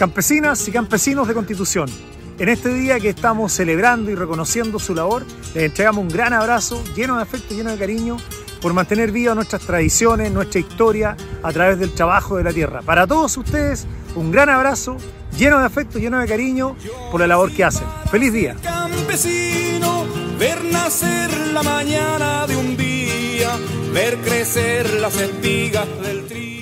Campesinas y campesinos de Constitución, en este día que estamos celebrando y reconociendo su labor, les entregamos un gran abrazo lleno de afecto, lleno de cariño por mantener vivas nuestras tradiciones, nuestra historia a través del trabajo de la tierra. Para todos ustedes, un gran abrazo lleno de afecto, lleno de cariño por la labor que hacen. ¡Feliz día! Campesino, ver nacer la mañana de un día, ver crecer las espigas del trigo.